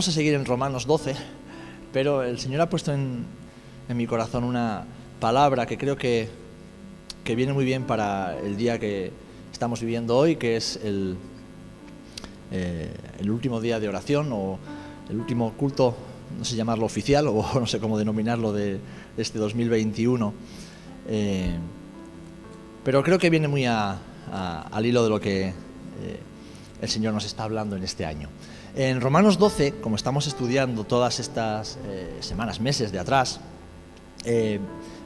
vamos a seguir en Romanos 12, pero el Señor ha puesto en, mi corazón una palabra que creo que, viene muy bien para el día que estamos viviendo hoy, que es el, eh, último día de oración o el último culto, no sé llamarlo oficial o no sé cómo denominarlo de, este 2021. Eh, pero creo que viene muy al hilo de lo que eh, el Señor nos está hablando en este año. En Romanos 12, como estamos estudiando todas estas eh, semanas, meses de atrás, eh,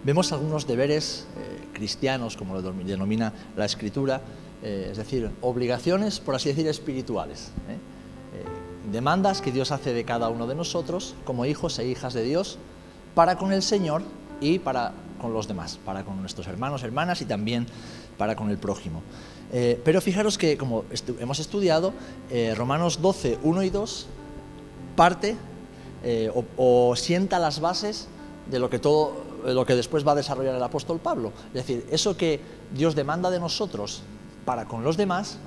vemos algunos deberes eh, cristianos, como lo denomina la Escritura, es decir, obligaciones, por así decir, espirituales. demandas que Dios hace de cada uno de nosotros como hijos e hijas de Dios para con el Señor y para con los demás, para con nuestros hermanos, hermanas y también para con el prójimo. Eh, pero fijaros que, como hemos estudiado, eh, Romanos 12, 1 y 2 parte eh, o, sienta las bases de lo que, todo, lo que después va a desarrollar el apóstol Pablo. Es decir, eso que Dios demanda de nosotros para con los demás,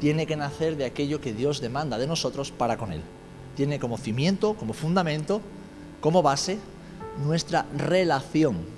tiene que nacer de aquello que Dios demanda de nosotros para con Él. Tiene como cimiento, como fundamento, como base, nuestra relación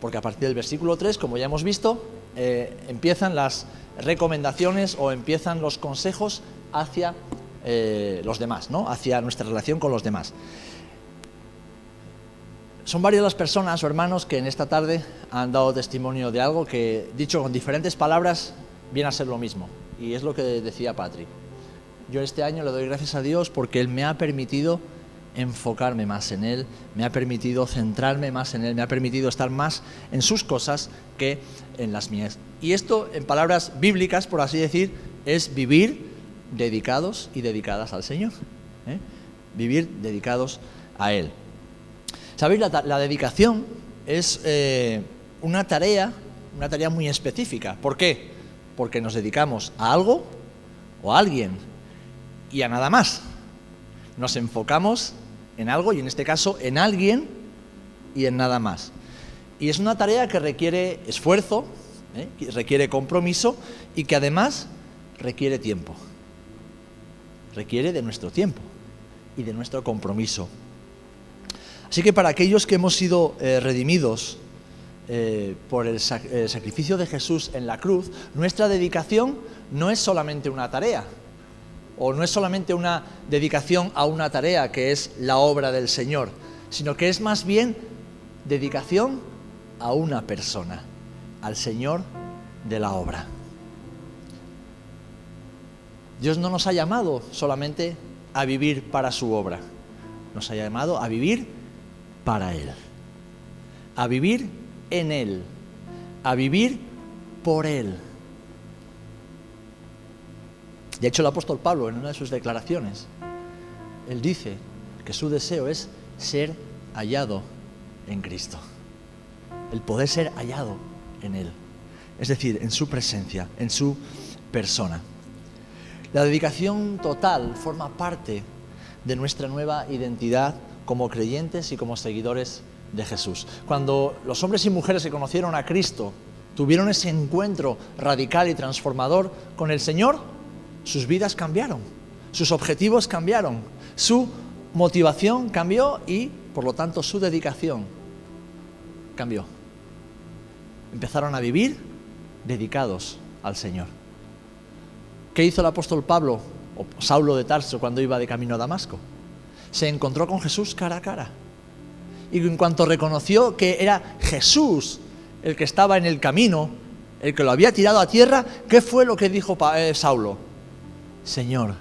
porque a partir del versículo 3, como ya hemos visto, eh, empiezan las recomendaciones o empiezan los consejos hacia eh, los demás, ¿no? hacia nuestra relación con los demás. Son varias las personas o hermanos que en esta tarde han dado testimonio de algo que, dicho con diferentes palabras, viene a ser lo mismo. Y es lo que decía Patrick. Yo este año le doy gracias a Dios porque Él me ha permitido enfocarme más en Él, me ha permitido centrarme más en Él, me ha permitido estar más en sus cosas que en las mías. Y esto, en palabras bíblicas, por así decir, es vivir dedicados y dedicadas al Señor. ¿eh? Vivir dedicados a Él. ¿Sabéis? La, dedicación es eh, una tarea, una tarea muy específica. ¿Por qué? Porque nos dedicamos a algo o a alguien y a nada más. Nos enfocamos en algo y en este caso en alguien y en nada más. Y es una tarea que requiere esfuerzo, ¿eh? requiere compromiso y que además requiere tiempo. Requiere de nuestro tiempo y de nuestro compromiso. Así que para aquellos que hemos sido eh, redimidos eh, por el sacrificio de Jesús en la cruz, nuestra dedicación no es solamente una tarea, o no es solamente una dedicación a una tarea que es la obra del Señor, sino que es más bien dedicación a una persona, al Señor de la obra. Dios no nos ha llamado solamente a vivir para su obra, nos ha llamado a vivir para Él, a vivir en Él, a vivir por Él. De hecho, el apóstol Pablo, en una de sus declaraciones, él dice que su deseo es ser hallado en Cristo. El poder ser hallado en Él. Es decir, en su presencia, en su persona. La dedicación total forma parte de nuestra nueva identidad como creyentes y como seguidores de Jesús. Cuando los hombres y mujeres que conocieron a Cristo tuvieron ese encuentro radical y transformador con el Señor, sus vidas cambiaron, sus objetivos cambiaron, su motivación cambió y, por lo tanto, su dedicación cambió. Empezaron a vivir dedicados al Señor. ¿Qué hizo el apóstol Pablo o Saulo de Tarso cuando iba de camino a Damasco? Se encontró con Jesús cara a cara. Y en cuanto reconoció que era Jesús el que estaba en el camino, el que lo había tirado a tierra, ¿qué fue lo que dijo eh, Saulo? Señor,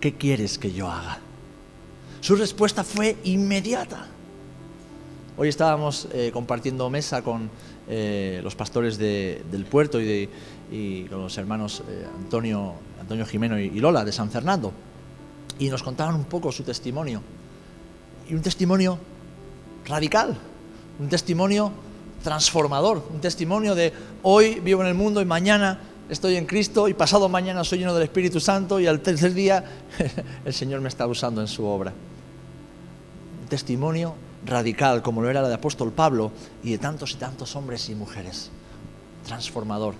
¿qué quieres que yo haga? Su respuesta fue inmediata. Hoy estábamos eh, compartiendo mesa con eh, los pastores del puerto y, con los hermanos eh, Antonio, Antonio Jimeno y, Lola de San Fernando y nos contaban un poco su testimonio. y un testimonio radical, un testimonio transformador, un testimonio de hoy vivo en el mundo y mañana estoy en Cristo y pasado mañana soy lleno del Espíritu Santo y al tercer día el Señor me está usando en su obra. Testimonio radical como lo era la de apóstol Pablo y de tantos y tantos hombres y mujeres. Transformador.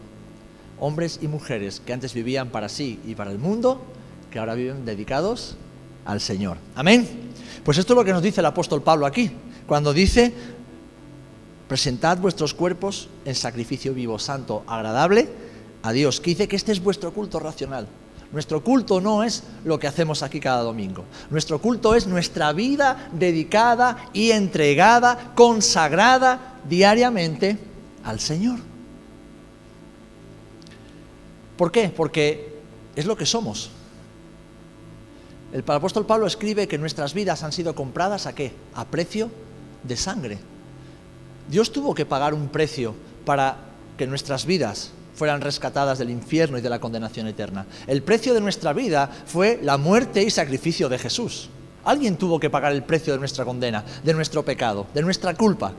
Hombres y mujeres que antes vivían para sí y para el mundo, que ahora viven dedicados al Señor. Amén. Pues esto es lo que nos dice el apóstol Pablo aquí, cuando dice, presentad vuestros cuerpos en sacrificio vivo, santo, agradable a Dios, que dice que este es vuestro culto racional. Nuestro culto no es lo que hacemos aquí cada domingo. Nuestro culto es nuestra vida dedicada y entregada, consagrada diariamente al Señor. ¿Por qué? Porque es lo que somos. El apóstol Pablo escribe que nuestras vidas han sido compradas a qué? A precio de sangre. Dios tuvo que pagar un precio para que nuestras vidas fueran rescatadas del infierno y de la condenación eterna. El precio de nuestra vida fue la muerte y sacrificio de Jesús. Alguien tuvo que pagar el precio de nuestra condena, de nuestro pecado, de nuestra culpa.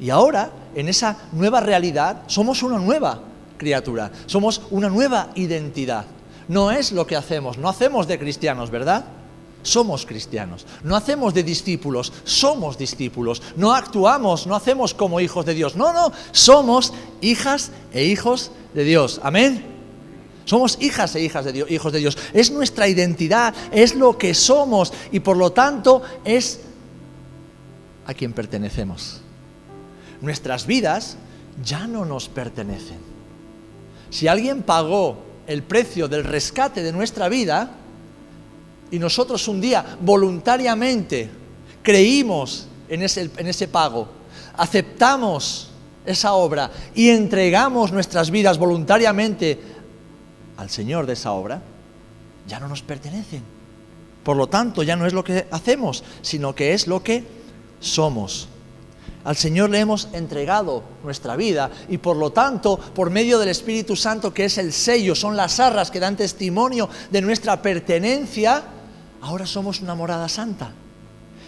Y ahora, en esa nueva realidad, somos una nueva criatura, somos una nueva identidad no es lo que hacemos, no hacemos de cristianos, ¿verdad? Somos cristianos, no hacemos de discípulos, somos discípulos, no actuamos, no hacemos como hijos de Dios, no, no, somos hijas e hijos de Dios, amén. Somos hijas e hijas de Dios, hijos de Dios. Es nuestra identidad, es lo que somos y por lo tanto es a quien pertenecemos. Nuestras vidas ya no nos pertenecen. Si alguien pagó el precio del rescate de nuestra vida y nosotros un día voluntariamente creímos en ese, en ese pago, aceptamos esa obra y entregamos nuestras vidas voluntariamente al Señor de esa obra, ya no nos pertenecen. Por lo tanto, ya no es lo que hacemos, sino que es lo que somos. Al Señor le hemos entregado nuestra vida y por lo tanto, por medio del Espíritu Santo, que es el sello, son las arras que dan testimonio de nuestra pertenencia, ahora somos una morada santa.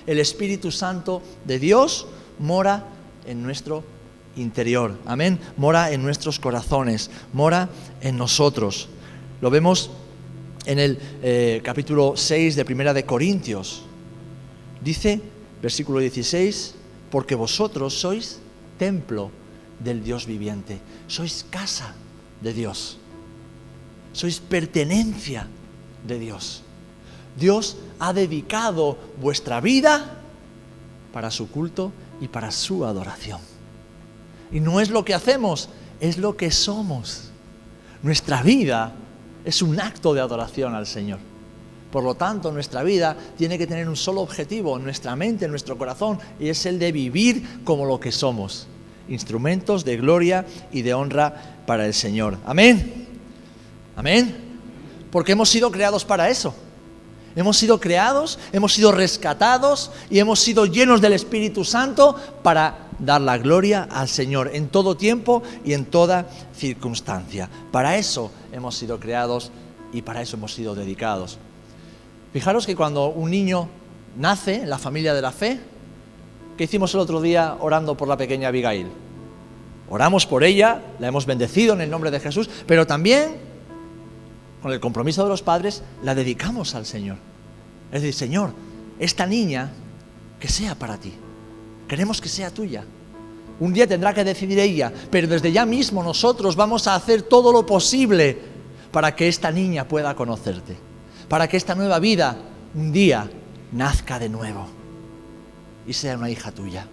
El Espíritu Santo de Dios mora en nuestro interior. Amén. Mora en nuestros corazones, mora en nosotros. Lo vemos en el eh, capítulo 6 de Primera de Corintios. Dice, versículo 16, porque vosotros sois templo del Dios viviente, sois casa de Dios, sois pertenencia de Dios. Dios ha dedicado vuestra vida para su culto y para su adoración. Y no es lo que hacemos, es lo que somos. Nuestra vida es un acto de adoración al Señor. Por lo tanto, nuestra vida tiene que tener un solo objetivo en nuestra mente, en nuestro corazón, y es el de vivir como lo que somos, instrumentos de gloria y de honra para el Señor. Amén. Amén. Porque hemos sido creados para eso. Hemos sido creados, hemos sido rescatados y hemos sido llenos del Espíritu Santo para dar la gloria al Señor en todo tiempo y en toda circunstancia. Para eso hemos sido creados y para eso hemos sido dedicados. Fijaros que cuando un niño nace en la familia de la fe, ¿qué hicimos el otro día orando por la pequeña Abigail? Oramos por ella, la hemos bendecido en el nombre de Jesús, pero también, con el compromiso de los padres, la dedicamos al Señor. Es decir, Señor, esta niña, que sea para ti. Queremos que sea tuya. Un día tendrá que decidir ella, pero desde ya mismo nosotros vamos a hacer todo lo posible para que esta niña pueda conocerte para que esta nueva vida un día nazca de nuevo y sea una hija tuya.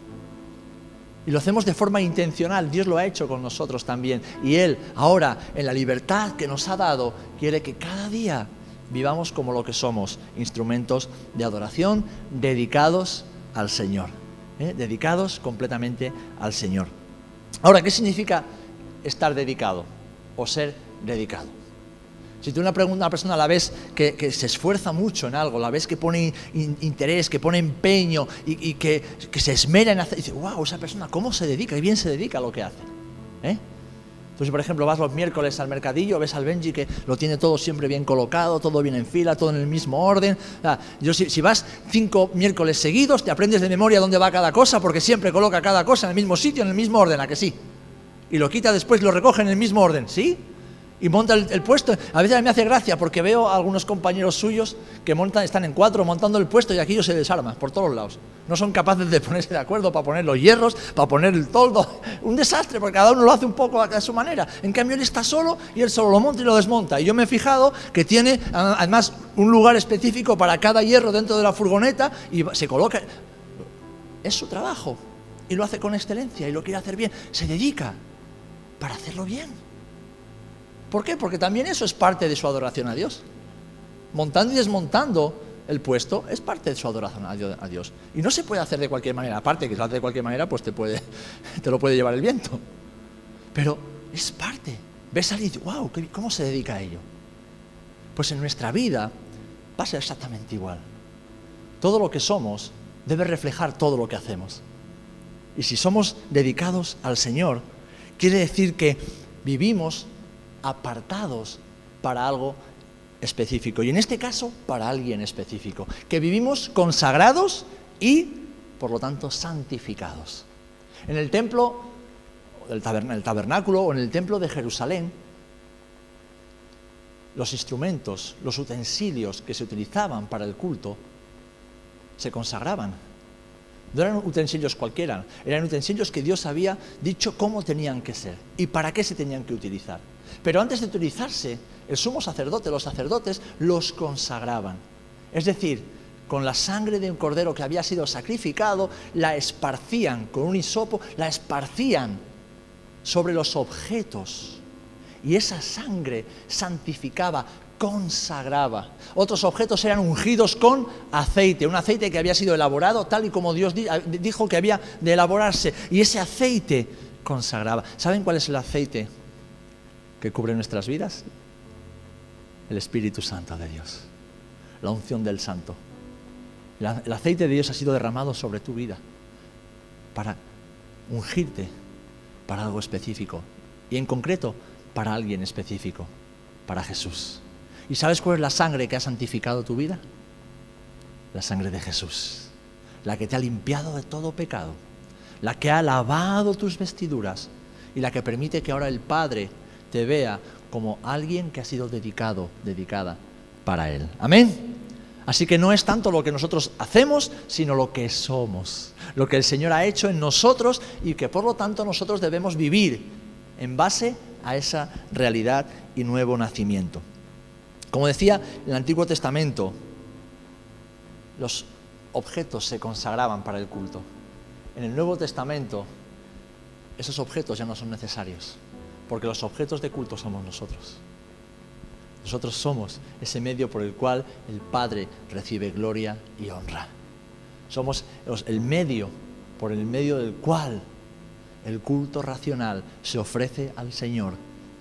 Y lo hacemos de forma intencional, Dios lo ha hecho con nosotros también. Y Él, ahora, en la libertad que nos ha dado, quiere que cada día vivamos como lo que somos, instrumentos de adoración dedicados al Señor, ¿eh? dedicados completamente al Señor. Ahora, ¿qué significa estar dedicado o ser dedicado? Si tú una, una persona la ves que, se esfuerza mucho en algo, la ves que pone interés, que pone empeño y, que, se esmera en hacer, dice, wow, esa persona, ¿cómo se dedica? Y bien se dedica a lo que hace. ¿eh? Si por ejemplo vas los miércoles al mercadillo, ves al Benji que lo tiene todo siempre bien colocado, todo bien en fila, todo en el mismo orden. yo, si, si, vas cinco miércoles seguidos, te aprendes de memoria dónde va cada cosa, porque siempre coloca cada cosa en el mismo sitio, en el mismo orden, ¿a que sí? Y lo quita después y lo recoge en el mismo orden, ¿sí? Y monta el, puesto. A veces me hace gracia porque veo a algunos compañeros suyos que montan, están en cuatro montando el puesto y aquello se desarma por todos lados. No son capaces de ponerse de acuerdo para poner los hierros, para poner el toldo. Un desastre porque cada uno lo hace un poco a su manera. En cambio él está solo y él solo lo monta y lo desmonta. Y yo me he fijado que tiene además un lugar específico para cada hierro dentro de la furgoneta y se coloca. Es su trabajo y lo hace con excelencia y lo quiere hacer bien. Se dedica para hacerlo bien. ¿Por qué? Porque también eso es parte de su adoración a Dios. Montando y desmontando el puesto es parte de su adoración a Dios. Y no se puede hacer de cualquier manera. Aparte que lo hace de cualquier manera, pues te, lo puede llevar el viento. Pero es parte. Ves a alguien wow, ¿cómo se dedica a ello? Pues en nuestra vida va a ser exactamente igual. Todo lo que somos debe reflejar todo lo que hacemos. Y si somos dedicados al Señor, quiere decir que vivimos apartados para algo específico. Y en este caso, para alguien específico. Que vivimos consagrados y, por lo tanto, santificados. En el templo, el, tabernáculo o en el templo de Jerusalén, los instrumentos, los utensilios que se utilizaban para el culto, se consagraban. No eran utensilios cualquiera, eran utensilios que Dios había dicho cómo tenían que ser y para qué se tenían que utilizar. Pero antes de utilizarse, el sumo sacerdote, los sacerdotes, los consagraban. Es decir, con la sangre de un cordero que había sido sacrificado, la esparcían con un hisopo, la esparcían sobre los objetos. Y esa sangre santificaba, consagraba. Otros objetos eran ungidos con aceite, un aceite que había sido elaborado tal y como Dios dijo que había de elaborarse. Y ese aceite consagraba. ¿Saben cuál es el aceite que cubre nuestras vidas? El Espíritu Santo de Dios, la unción del Santo. el aceite de Dios ha sido derramado sobre tu vida para ungirte para algo específico y en concreto para alguien específico, para Jesús. ¿Y sabes cuál es la sangre que ha santificado tu vida? La sangre de Jesús, la que te ha limpiado de todo pecado, la que ha lavado tus vestiduras y la que permite que ahora el Padre te vea como alguien que ha sido dedicado, dedicada para Él. Amén. Así que no es tanto lo que nosotros hacemos, sino lo que somos, lo que el Señor ha hecho en nosotros y que por lo tanto nosotros debemos vivir en base a esa realidad y nuevo nacimiento. Como decía, en el Antiguo Testamento los objetos se consagraban para el culto. En el Nuevo Testamento esos objetos ya no son necesarios porque los objetos de culto somos nosotros. Nosotros somos ese medio por el cual el Padre recibe gloria y honra. Somos el medio por el medio del cual el culto racional se ofrece al Señor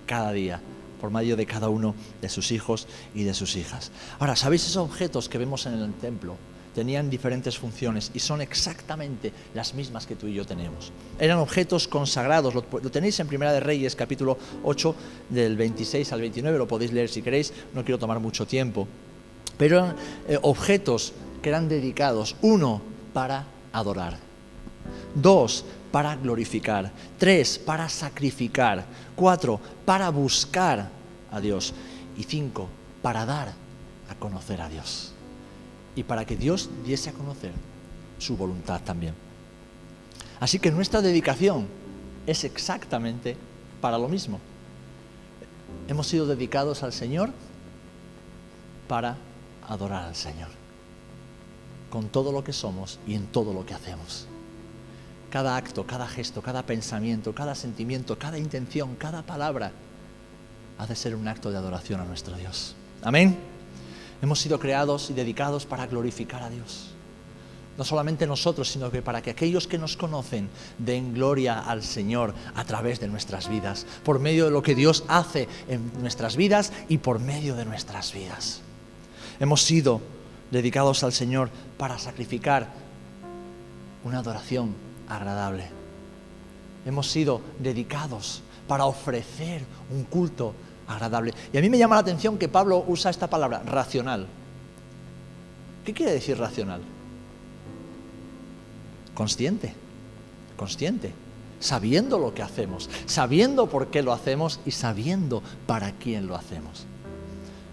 cada día, por medio de cada uno de sus hijos y de sus hijas. Ahora, ¿sabéis esos objetos que vemos en el templo? Tenían diferentes funciones y son exactamente las mismas que tú y yo tenemos. Eran objetos consagrados, lo, tenéis en Primera de Reyes, capítulo 8, del 26 al 29, lo podéis leer si queréis, no quiero tomar mucho tiempo. Pero eran eh, objetos que eran dedicados, uno, para adorar, dos, para glorificar, tres, para sacrificar, cuatro, para buscar a Dios y cinco, para dar a conocer a Dios y para que Dios diese a conocer su voluntad también. Así que nuestra dedicación es exactamente para lo mismo. Hemos sido dedicados al Señor para adorar al Señor, con todo lo que somos y en todo lo que hacemos. Cada acto, cada gesto, cada pensamiento, cada sentimiento, cada intención, cada palabra, ha de ser un acto de adoración a nuestro Dios. Amén. Hemos sido creados y dedicados para glorificar a Dios. No solamente nosotros, sino que para que aquellos que nos conocen den gloria al Señor a través de nuestras vidas, por medio de lo que Dios hace en nuestras vidas y por medio de nuestras vidas. Hemos sido dedicados al Señor para sacrificar una adoración agradable. Hemos sido dedicados para ofrecer un culto Y a mí me llama la atención que Pablo usa esta palabra, racional. ¿Qué quiere decir racional? Consciente, consciente, sabiendo lo que hacemos, sabiendo por qué lo hacemos y sabiendo para quién lo hacemos.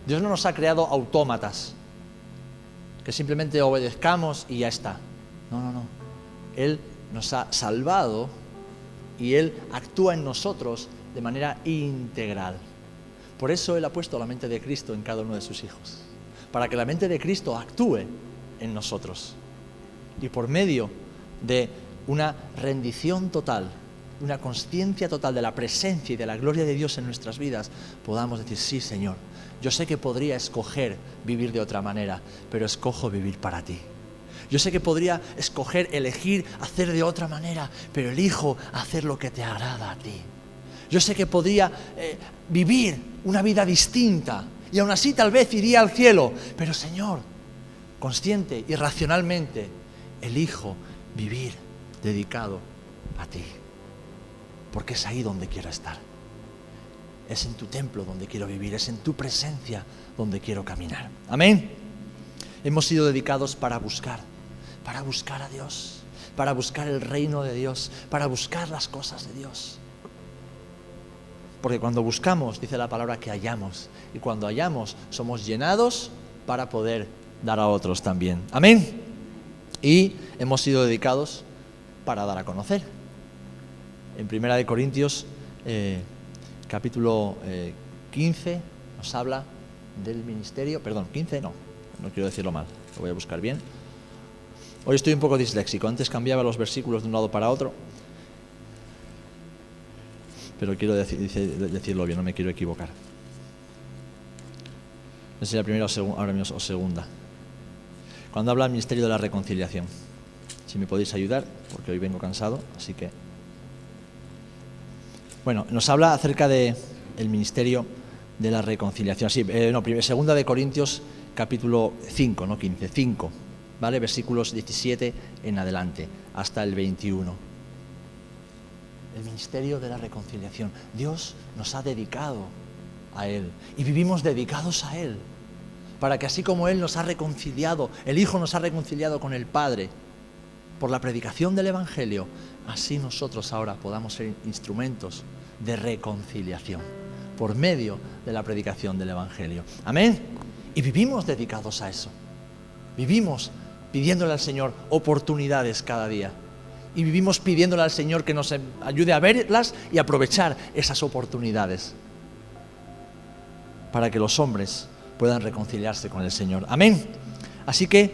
Dios no nos ha creado autómatas, que simplemente obedezcamos y ya está. No, no, no. Él nos ha salvado y Él actúa en nosotros de manera integral. Por eso Él ha puesto la mente de Cristo en cada uno de sus hijos, para que la mente de Cristo actúe en nosotros. Y por medio de una rendición total, una conciencia total de la presencia y de la gloria de Dios en nuestras vidas, podamos decir, sí Señor, yo sé que podría escoger vivir de otra manera, pero escojo vivir para ti. Yo sé que podría escoger, elegir, hacer de otra manera, pero elijo hacer lo que te agrada a ti. Yo sé que podría eh, vivir una vida distinta y aún así tal vez iría al cielo, pero Señor, consciente y racionalmente, elijo vivir dedicado a ti, porque es ahí donde quiero estar. Es en tu templo donde quiero vivir, es en tu presencia donde quiero caminar. Amén. Hemos sido dedicados para buscar, para buscar a Dios, para buscar el reino de Dios, para buscar las cosas de Dios. Porque cuando buscamos, dice la palabra que hallamos. Y cuando hallamos, somos llenados para poder dar a otros también. Amén. Y hemos sido dedicados para dar a conocer. En Primera de Corintios, eh, capítulo 15, eh, nos habla del ministerio, perdón, 15 no, no quiero decirlo mal, lo voy a buscar bien. Hoy estoy un poco disléxico, antes cambiaba los versículos de un lado para otro pero quiero decirlo bien, no me quiero equivocar. No sé si la primera o, ahora mismo, o segunda. Cuando habla del ministerio de la reconciliación. Si me podéis ayudar, porque hoy vengo cansado, así que. Bueno, nos habla acerca del el ministerio de la reconciliación. Sí, eh, no, segunda de Corintios, capítulo 5, no 15, 5, ¿vale? Versículos 17 en adelante, hasta el 21 el ministerio de la reconciliación. Dios nos ha dedicado a Él y vivimos dedicados a Él, para que así como Él nos ha reconciliado, el Hijo nos ha reconciliado con el Padre por la predicación del Evangelio, así nosotros ahora podamos ser instrumentos de reconciliación por medio de la predicación del Evangelio. Amén. Y vivimos dedicados a eso. Vivimos pidiéndole al Señor oportunidades cada día y vivimos pidiéndole al Señor que nos ayude a verlas y aprovechar esas oportunidades para que los hombres puedan reconciliarse con el Señor. Amén. Así que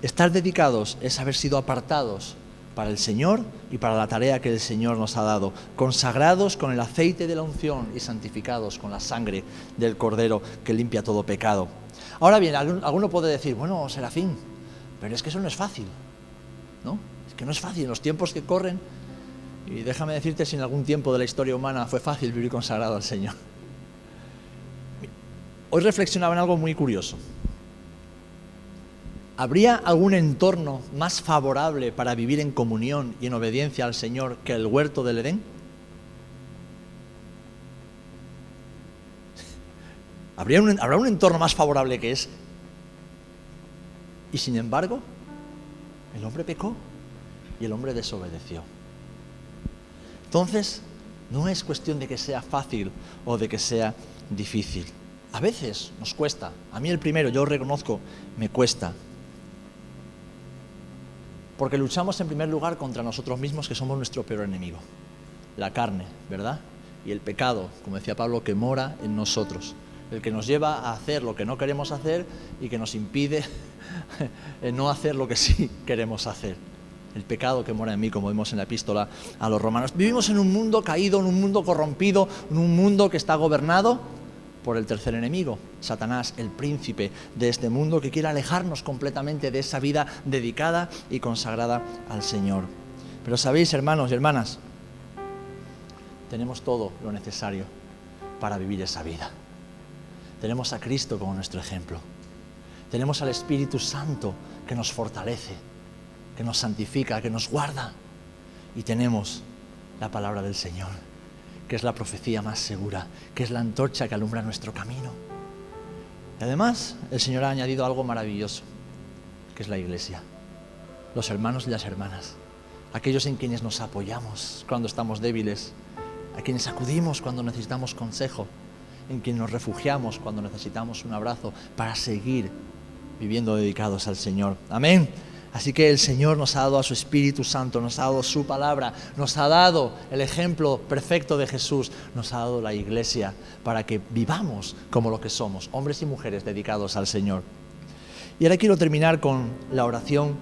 estar dedicados es haber sido apartados para el Señor y para la tarea que el Señor nos ha dado, consagrados con el aceite de la unción y santificados con la sangre del Cordero que limpia todo pecado. Ahora bien, alguno puede decir, bueno, Serafín, pero es que eso no es fácil. ¿No? Es que no es fácil, en los tiempos que corren, y déjame decirte si en algún tiempo de la historia humana fue fácil vivir consagrado al Señor. Hoy reflexionaba en algo muy curioso. ¿Habría algún entorno más favorable para vivir en comunión y en obediencia al Señor que el huerto del Edén? ¿Habría un, ¿Habrá un entorno más favorable que ese? Y sin embargo, el hombre pecó y el hombre desobedeció. Entonces, no es cuestión de que sea fácil o de que sea difícil. A veces nos cuesta. A mí el primero, yo reconozco, me cuesta. Porque luchamos en primer lugar contra nosotros mismos, que somos nuestro peor enemigo. La carne, ¿verdad? Y el pecado, como decía Pablo, que mora en nosotros. El que nos lleva a hacer lo que no queremos hacer y que nos impide no hacer lo que sí queremos hacer. El pecado que mora en mí, como vemos en la epístola a los romanos. Vivimos en un mundo caído, en un mundo corrompido, en un mundo que está gobernado por el tercer enemigo, Satanás, el príncipe de este mundo que quiere alejarnos completamente de esa vida dedicada y consagrada al Señor. Pero sabéis, hermanos y hermanas, tenemos todo lo necesario para vivir esa vida. Tenemos a Cristo como nuestro ejemplo. Tenemos al Espíritu Santo que nos fortalece, que nos santifica, que nos guarda. Y tenemos la palabra del Señor que es la profecía más segura, que es la antorcha que alumbra nuestro camino. Y además, el Señor ha añadido algo maravilloso, que es la iglesia, los hermanos y las hermanas, aquellos en quienes nos apoyamos cuando estamos débiles, a quienes acudimos cuando necesitamos consejo, en quienes nos refugiamos cuando necesitamos un abrazo para seguir viviendo dedicados al Señor. Amén. Así que el Señor nos ha dado a su Espíritu Santo, nos ha dado su palabra, nos ha dado el ejemplo perfecto de Jesús, nos ha dado la iglesia para que vivamos como lo que somos, hombres y mujeres dedicados al Señor. Y ahora quiero terminar con la oración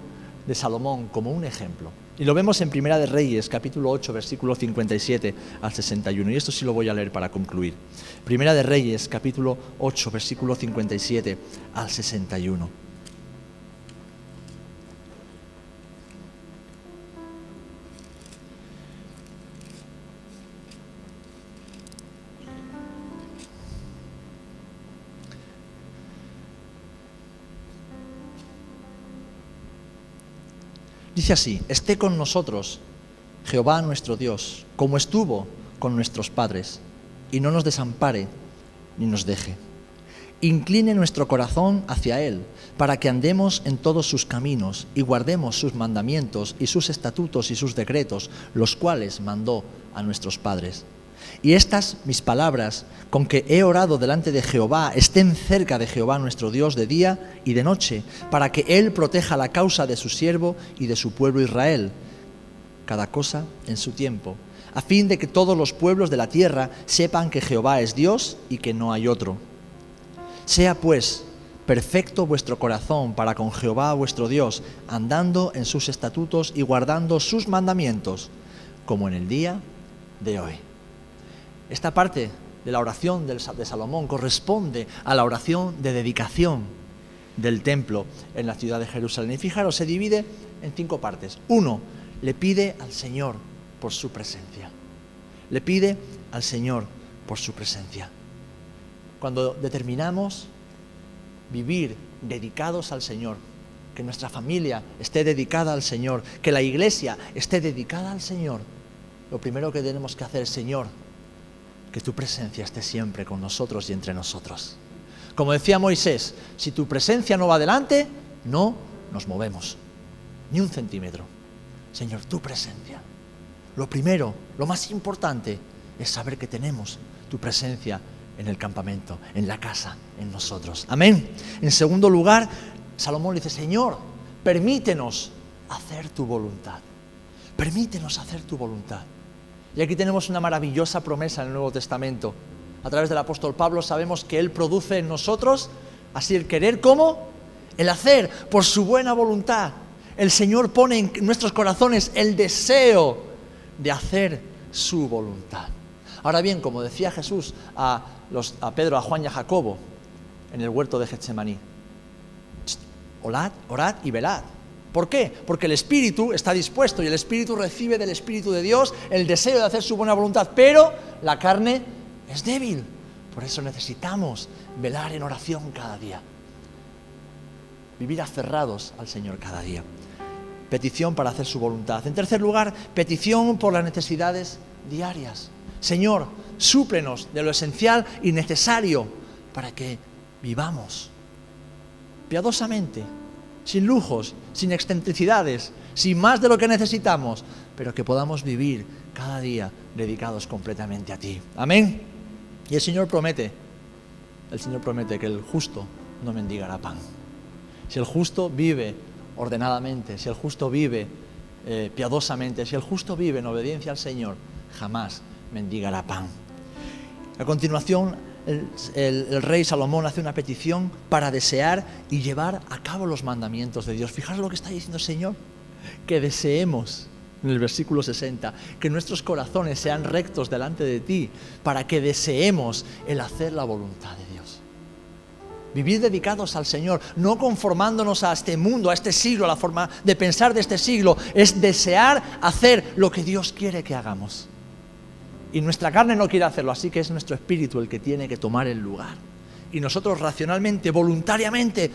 de Salomón como un ejemplo. Y lo vemos en Primera de Reyes, capítulo 8, versículo 57 al 61. Y esto sí lo voy a leer para concluir. Primera de Reyes, capítulo 8, versículo 57 al 61. Dice así, esté con nosotros Jehová nuestro Dios, como estuvo con nuestros padres, y no nos desampare ni nos deje. Incline nuestro corazón hacia Él, para que andemos en todos sus caminos y guardemos sus mandamientos y sus estatutos y sus decretos, los cuales mandó a nuestros padres y estas mis palabras, con que he orado delante de Jehová, estén cerca de Jehová nuestro Dios de día y de noche, para que Él proteja la causa de su siervo y de su pueblo Israel, cada cosa en su tiempo, a fin de que todos los pueblos de la tierra sepan que Jehová es Dios y que no hay otro. Sea pues perfecto vuestro corazón para con Jehová vuestro Dios, andando en sus estatutos y guardando sus mandamientos, como en el día de hoy. Esta parte de la oración de Salomón corresponde a la oración de dedicación del templo en la ciudad de Jerusalén. Y fijaros, se divide en cinco partes. Uno, le pide al Señor por su presencia. Le pide al Señor por su presencia. Cuando determinamos vivir dedicados al Señor, que nuestra familia esté dedicada al Señor, que la iglesia esté dedicada al Señor, lo primero que tenemos que hacer, Señor, que tu presencia esté siempre con nosotros y entre nosotros. Como decía Moisés, si tu presencia no va adelante, no nos movemos, ni un centímetro. Señor, tu presencia. Lo primero, lo más importante, es saber que tenemos tu presencia en el campamento, en la casa, en nosotros. Amén. En segundo lugar, Salomón dice, Señor, permítenos hacer tu voluntad. Permítenos hacer tu voluntad. Y aquí tenemos una maravillosa promesa en el Nuevo Testamento. A través del apóstol Pablo sabemos que Él produce en nosotros, así el querer como el hacer, por su buena voluntad. El Señor pone en nuestros corazones el deseo de hacer su voluntad. Ahora bien, como decía Jesús a, Pedro, a Juan y a Jacobo en el huerto de Getsemaní, orad, orad y velad ¿Por qué? Porque el Espíritu está dispuesto y el Espíritu recibe del Espíritu de Dios el deseo de hacer su buena voluntad, pero la carne es débil. Por eso necesitamos velar en oración cada día. Vivir aferrados al Señor cada día. Petición para hacer su voluntad. En tercer lugar, petición por las necesidades diarias. Señor, súplenos de lo esencial y necesario para que vivamos piadosamente sin lujos, sin excentricidades, sin más de lo que necesitamos, pero que podamos vivir cada día dedicados completamente a ti. Amén. Y el Señor promete, el Señor promete que el justo no mendigará pan. Si el justo vive ordenadamente, si el justo vive eh, piadosamente, si el justo vive en obediencia al Señor, jamás mendigará pan. A continuación, el, rey Salomón hace una petición para desear y llevar a cabo los mandamientos de Dios. Fijaros lo que está diciendo el Señor, que deseemos, en el versículo 60, que nuestros corazones sean rectos delante de ti, para que deseemos el hacer la voluntad de Dios. Vivir dedicados al Señor, no conformándonos a este mundo, a este siglo, a la forma de pensar de este siglo, es desear hacer lo que Dios quiere que hagamos. Y nuestra carne no quiere hacerlo, así que es nuestro espíritu el que tiene que tomar el lugar. Y nosotros racionalmente, voluntariamente,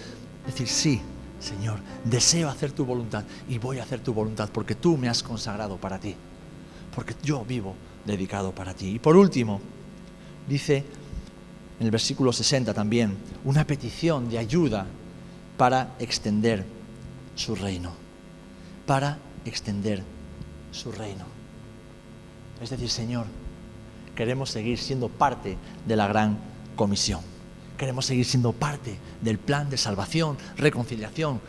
decir, sí, Señor, deseo hacer tu voluntad y voy a hacer tu voluntad porque tú me has consagrado para ti. Porque yo vivo dedicado para ti. Y por último, dice en el versículo 60 también, una petición de ayuda para extender su reino, para extender su reino. Es decir, Señor, queremos seguir siendo parte de la gran comisión. Queremos seguir siendo parte del plan de salvación, reconciliación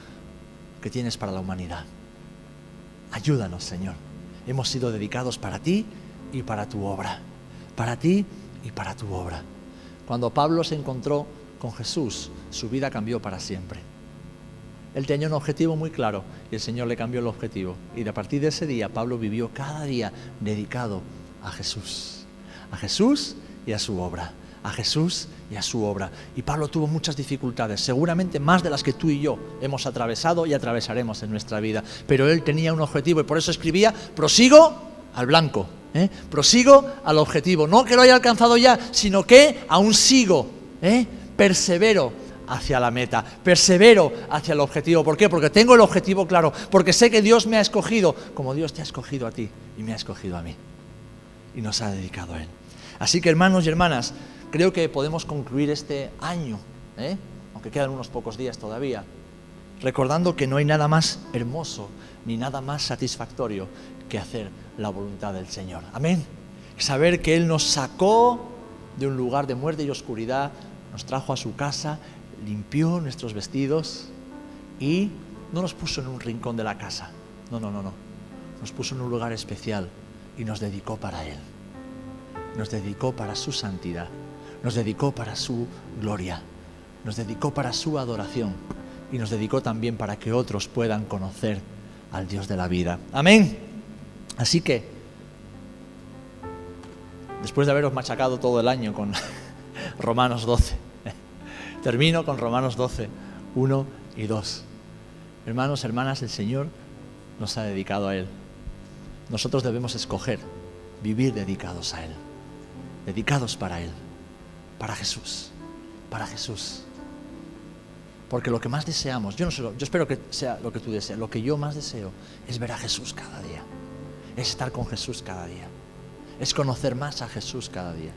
que tienes para la humanidad. Ayúdanos, Señor. Hemos sido dedicados para ti y para tu obra. Para ti y para tu obra. Cuando Pablo se encontró con Jesús, su vida cambió para siempre. Él tenía un objetivo muy claro y el Señor le cambió el objetivo. Y a partir de ese día, Pablo vivió cada día dedicado a Jesús. A Jesús y a su obra. A Jesús y a su obra. Y Pablo tuvo muchas dificultades, seguramente más de las que tú y yo hemos atravesado y atravesaremos en nuestra vida. Pero él tenía un objetivo y por eso escribía, prosigo al blanco. ¿eh? Prosigo al objetivo. No que lo haya alcanzado ya, sino que aún sigo. ¿eh? Persevero hacia la meta, persevero hacia el objetivo. ¿Por qué? Porque tengo el objetivo claro, porque sé que Dios me ha escogido como Dios te ha escogido a ti y me ha escogido a mí y nos ha dedicado Él. Así que hermanos y hermanas, creo que podemos concluir este año, ¿eh? aunque quedan unos pocos días todavía, recordando que no hay nada más hermoso ni nada más satisfactorio que hacer la voluntad del Señor. Amén. Saber que Él nos sacó de un lugar de muerte y oscuridad, nos trajo a su casa, limpió nuestros vestidos y no nos puso en un rincón de la casa. No, no, no, no. Nos puso en un lugar especial y nos dedicó para Él. Nos dedicó para su santidad. Nos dedicó para su gloria. Nos dedicó para su adoración. Y nos dedicó también para que otros puedan conocer al Dios de la vida. Amén. Así que, después de haberos machacado todo el año con Romanos 12, termino con Romanos 12, 1 y 2. Hermanos, hermanas, el Señor nos ha dedicado a Él. Nosotros debemos escoger vivir dedicados a Él, dedicados para Él, para Jesús, para Jesús. Porque lo que más deseamos, yo no sé, yo espero que sea lo que tú deseas, lo que yo más deseo es ver a Jesús cada día es estar con Jesús cada día. Es conocer más a Jesús cada día.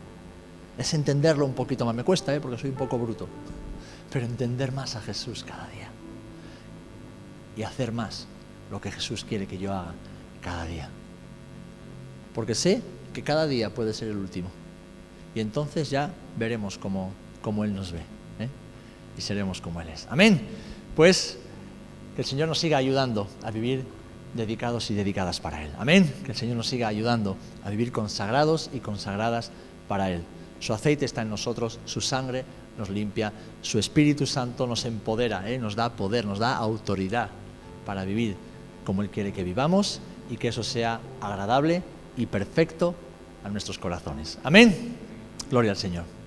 Es entenderlo un poquito más. Me cuesta, ¿eh? porque soy un poco bruto. Pero entender más a Jesús cada día. Y hacer más lo que Jesús quiere que yo haga cada día. Porque sé que cada día puede ser el último. Y entonces ya veremos cómo, cómo Él nos ve. ¿eh? Y seremos como Él es. Amén. Pues que el Señor nos siga ayudando a vivir dedicados y dedicadas para Él. Amén. Que el Señor nos siga ayudando a vivir consagrados y consagradas para Él. Su aceite está en nosotros, su sangre nos limpia, su Espíritu Santo nos empodera, ¿eh? nos da poder, nos da autoridad para vivir como Él quiere que vivamos y que eso sea agradable y perfecto a nuestros corazones. Amén. Gloria al Señor.